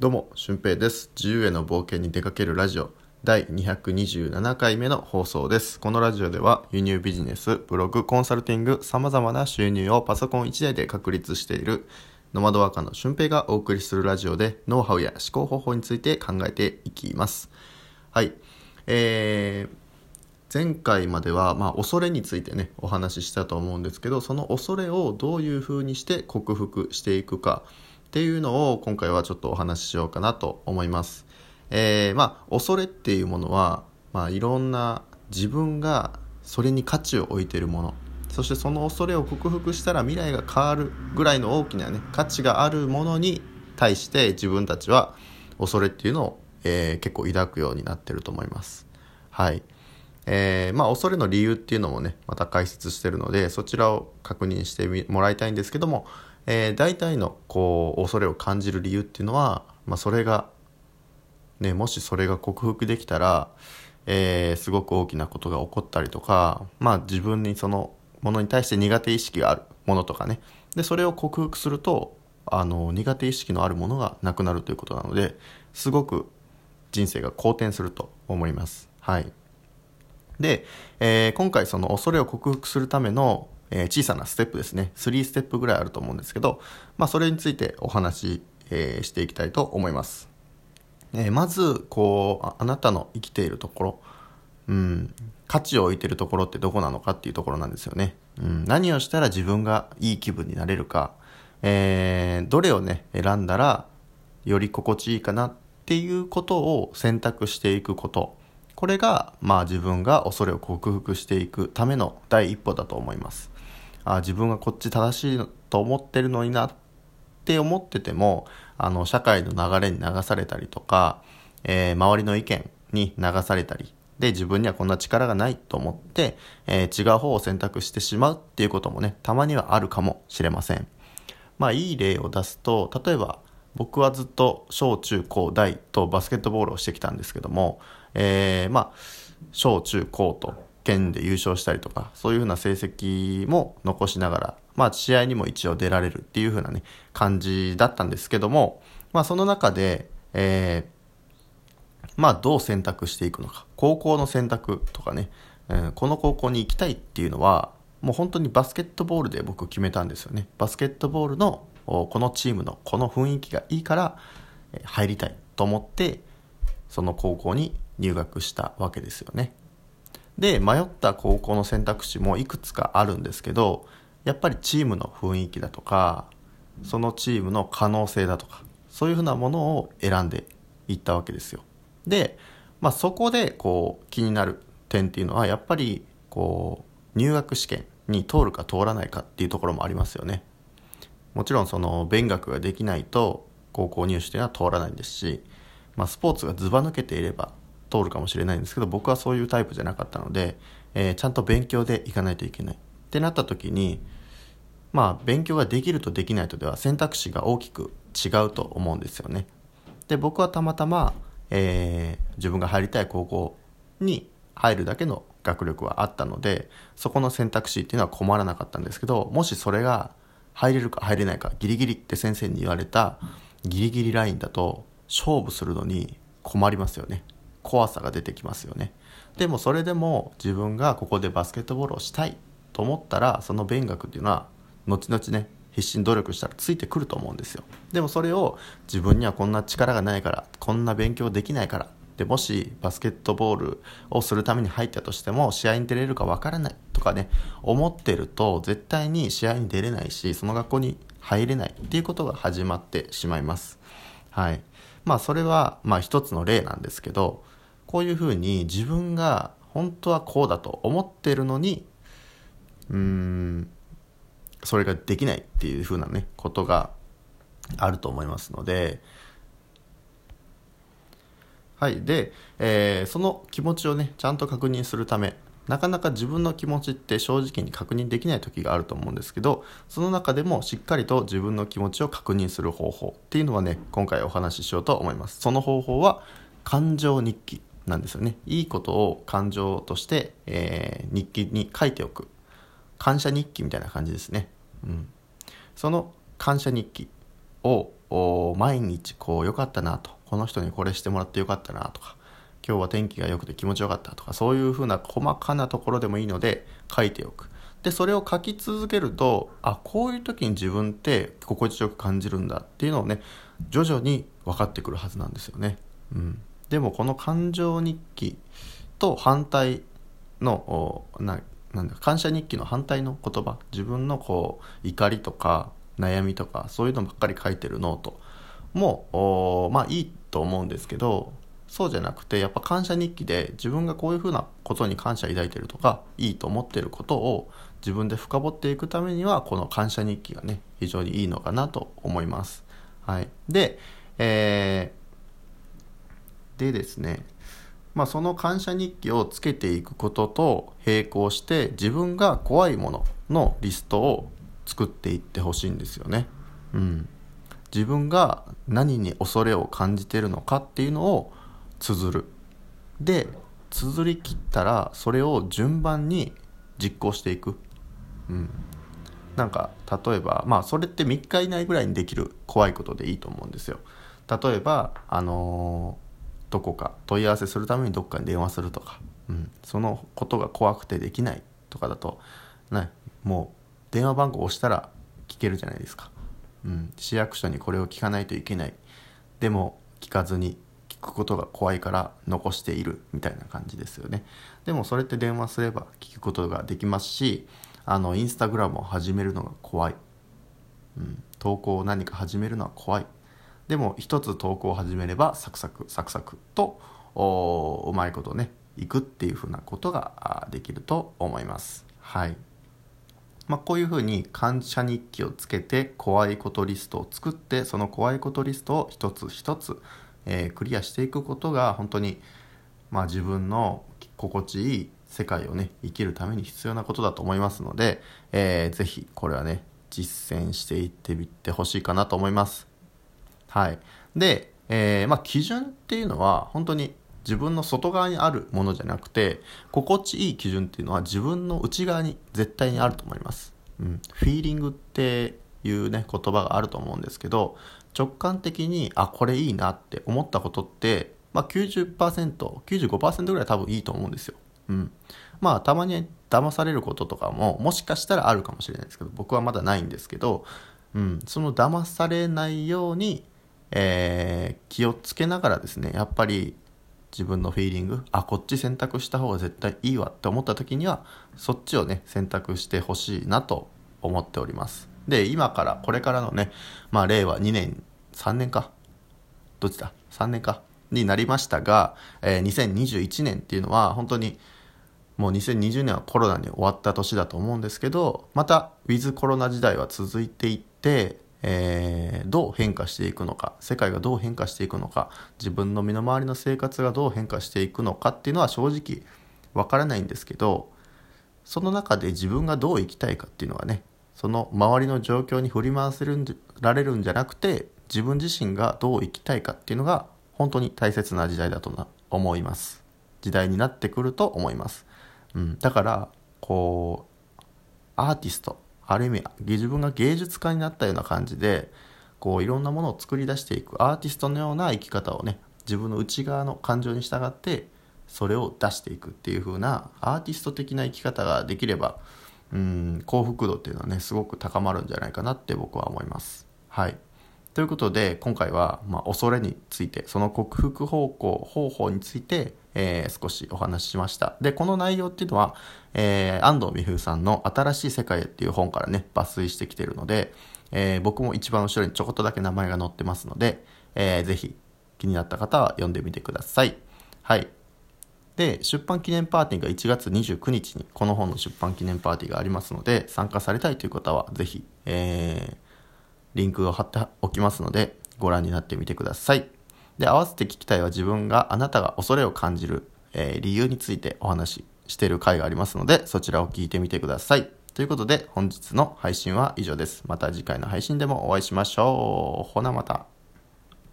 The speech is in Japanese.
どうも、俊平です。自由への冒険に出かけるラジオ第227回目の放送です。このラジオでは輸入ビジネス、ブログ、コンサルティング、様々な収入をパソコン1台で確立しているノマドワーカーの俊平がお送りするラジオでノウハウや思考方法について考えていきます。はい。えー、前回までは、まあ、恐れについてねお話ししたと思うんですけどその恐れをどういうふうにして克服していくかっていうのを今回はちょっとお話ししようかなと思います。えー、まあ恐れっていうものは、まあ、いろんな自分がそれに価値を置いているものそしてその恐れを克服したら未来が変わるぐらいの大きなね価値があるものに対して自分たちは恐れっていうのを、えー結構抱くようになってると思います。はい。えーまあ恐れの理由っていうのもねまた解説してるのでそちらを確認してもらいたいんですけども、えー大体のこう恐れを感じる理由っていうのは、まあ、それが、ね、もしそれが克服できたら、えーすごく大きなことが起こったりとか、まあ、自分にそのものに対して苦手意識があるものとかねでそれを克服するとあの苦手意識のあるものがなくなるということなのですごく人生が好転すると思います。はいで、えー今回その恐れを克服するための、えー小さなステップですね。3ステップぐらいあると思うんですけど、まあ、それについてお話し、えーしていきたいと思います、えまずこうあなたの生きているところ、うん、価値を置いているところってどこなのかっていうところなんですよね、うん、何をしたら自分がいい気分になれるか、えーどれをね選んだらより心地いいかなっていうことを選択していくこと。これがまあ自分が恐れを克服していくための第一歩だと思います。あ自分がこっち正しいと思ってるのになって思っててもあの社会の流れに流されたりとか、えー周りの意見に流されたりで自分にはこんな力がないと思って、えー違う方を選択してしまうっていうこともねたまにはあるかもしれません。まあいい例を出すと例えば僕はずっと小中高大とバスケットボールをしてきたんですけども、えーまあ小中高と県で優勝したりとかそういうふうな成績も残しながら、まあ、試合にも一応出られるっていうふうなね感じだったんですけども、まあ、その中で、えーまあどう選択していくのか。高校の選択とかね、えーこの高校に行きたいっていうのはもう本当にバスケットボールで僕決めたんですよね。バスケットボールのこのチームのこの雰囲気がいいからえ入りたいと思ってその高校に入学したわけですよね。で迷った高校の選択肢もいくつかあるんですけどやっぱりチームの雰囲気だとかそのチームの可能性だとかそういうふうなものを選んでいったわけですよ。で、まあ、そこでこう気になる点っていうのはやっぱりこう入学試験に通るか通らないかっていうところもありますよね。もちろんその勉学ができないと高校入試というのは通らないんですし、まあ、スポーツがずば抜けていれば通るかもしれないんですけど僕はそういうタイプじゃなかったので、えーちゃんと勉強でいかないといけない。ってなった時にまあ勉強ができるとできないとでは選択肢が大きく違うと思うんですよね。で僕はたまたま、えー自分が入りたい高校に入るだけの学力はあったのでそこの選択肢っていうのは困らなかったんですけどもしそれが入れるか入れないかギリギリって先生に言われたギリギリラインだと勝負するのに困りますよね。怖さが出てきますよね。でもそれでも自分がここでバスケットボールをしたいと思ったらその勉学っていうのは後々ね必死に努力したらついてくると思うんですよ。でもそれを自分にはこんな力がないからこんな勉強できないからでもしバスケットボールをするために入ったとしても試合に出れるかわからないとかね思ってると絶対に試合に出れないしその学校に入れないっていうことが始まってしまいます。はい。まあそれはまあ一つの例なんですけどこういうふうに自分が本当はこうだと思ってるのにうんそれができないっていうふうなねことがあると思いますのではいで、えーその気持ちをねちゃんと確認するためなかなか自分の気持ちって正直に確認できない時があると思うんですけどその中でもしっかりと自分の気持ちを確認する方法っていうのはね今回お話ししようと思います。その方法は感情日記なんですよね。いいことを感情として、えー日記に書いておく。感謝日記みたいな感じですね、うん、その感謝日記を毎日こう良かったなとこの人にこれしてもらってよかったなとか今日は天気が良くて気持ちよかったとかそういうふうな細かなところでもいいので書いておく。でそれを書き続けるとあこういう時に自分って心地よく感じるんだっていうのをね徐々に分かってくるはずなんですよね、うん、でもこの感情日記と反対のななんだ感謝日記の反対の言葉自分のこう怒りとか悩みとかそういうのばっかり書いてるノートもまあいいと思うんですけどそうじゃなくてやっぱ感謝日記で自分がこういうふうなことに感謝抱いてるとかいいと思ってることを自分で深掘っていくためにはこの感謝日記がね非常にいいのかなと思います。はい、で、えー、でですねまあ、その感謝日記をつけていくことと並行して自分が怖いもののリストを作っていってほしいんですよね。うん、自分が何に恐れを感じてるのかっていうのを綴る。で綴り切ったらそれを順番に実行していく。うん、なんか例えばまあそれって3日以内ぐらいにできる怖いことでいいと思うんですよ。例えばあのーどこか問い合わせするためにどっかに電話するとか、うん、そのことが怖くてできないとかだと、ね、もう電話番号を押したら聞けるじゃないですか、うん、市役所にこれを聞かないといけないでも聞かずにくことが怖いから残しているみたいな感じですよね。でもそれって電話すれば聞くことができますしあのインスタグラムを始めるのが怖い、うん、投稿を何か始めるのは怖い。でも一つ投稿を始めればサクサクサクサクとうまいことねいくっていうふうなことができると思います。はい。まあ、こういうふうに感謝日記をつけて怖いことリストを作ってその怖いことリストを一つ一つ、えー、クリアしていくことが本当に、まあ、自分の心地いい世界をね生きるために必要なことだと思いますので、えー、ぜひこれはね実践していってみてほしいかなと思いますはい。で、えー、まあ、基準っていうのは本当に自分の外側にあるものじゃなくて心地いい基準っていうのは自分の内側に絶対にあると思います。うん、フィーリングっていうね言葉があると思うんですけど直感的にあこれいいなって思ったことって、まあ90%、95%ぐらい多分いいと思うんですよ。うん、まあたまに騙されることとかももしかしたらあるかもしれないですけど僕はまだないんですけど、うん、その騙されないようにえー、気をつけながらですねやっぱり自分のフィーリングあこっち選択した方が絶対いいわって思った時にはそっちをね選択してほしいなと思っております。で今からこれからのねまあ令和2年3年か？どっちだ？3年か？になりましたが、えー、2021年っていうのは本当にもう2020年はコロナに終わった年だと思うんですけどまたウィズコロナ時代は続いていってえー、どう変化していくのか世界がどう変化していくのか自分の身の回りの生活がどう変化していくのかっていうのは正直わからないんですけどその中で自分がどう生きたいかっていうのはねその周りの状況に振り回せるんられるんじゃなくて自分自身がどう生きたいかっていうのが本当に大切な時代だとな思います。時代になってくると思います、うん、だからこうアーティストある意味自分が芸術家になったような感じでこういろんなものを作り出していくアーティストのような生き方をね自分の内側の感情に従ってそれを出していくっていう風なアーティスト的な生き方ができればうん幸福度っていうのはねすごく高まるんじゃないかなって僕は思います。はい。ということで今回は、まあ、恐れについてその克服方向方法について、えー、少しお話ししました。でこの内容っていうのは、えー、安藤美冬さんの「新しい世界へ」っていう本からね抜粋してきてるので、えー、僕も一番後ろにちょこっとだけ名前が載ってますので、えー、ぜひ気になった方は読んでみてください。はい。で出版記念パーティーが1月29日にこの本の出版記念パーティーがありますので参加されたいという方はぜひ、えーリンクを貼っておきますのでご覧になってみてください。で、合わせて聞きたいは自分があなたが恐れを感じる、えー、理由についてお話ししている回がありますのでそちらを聞いてみてください。ということで本日の配信は以上です。また次回の配信でもお会いしましょう。ほなまた。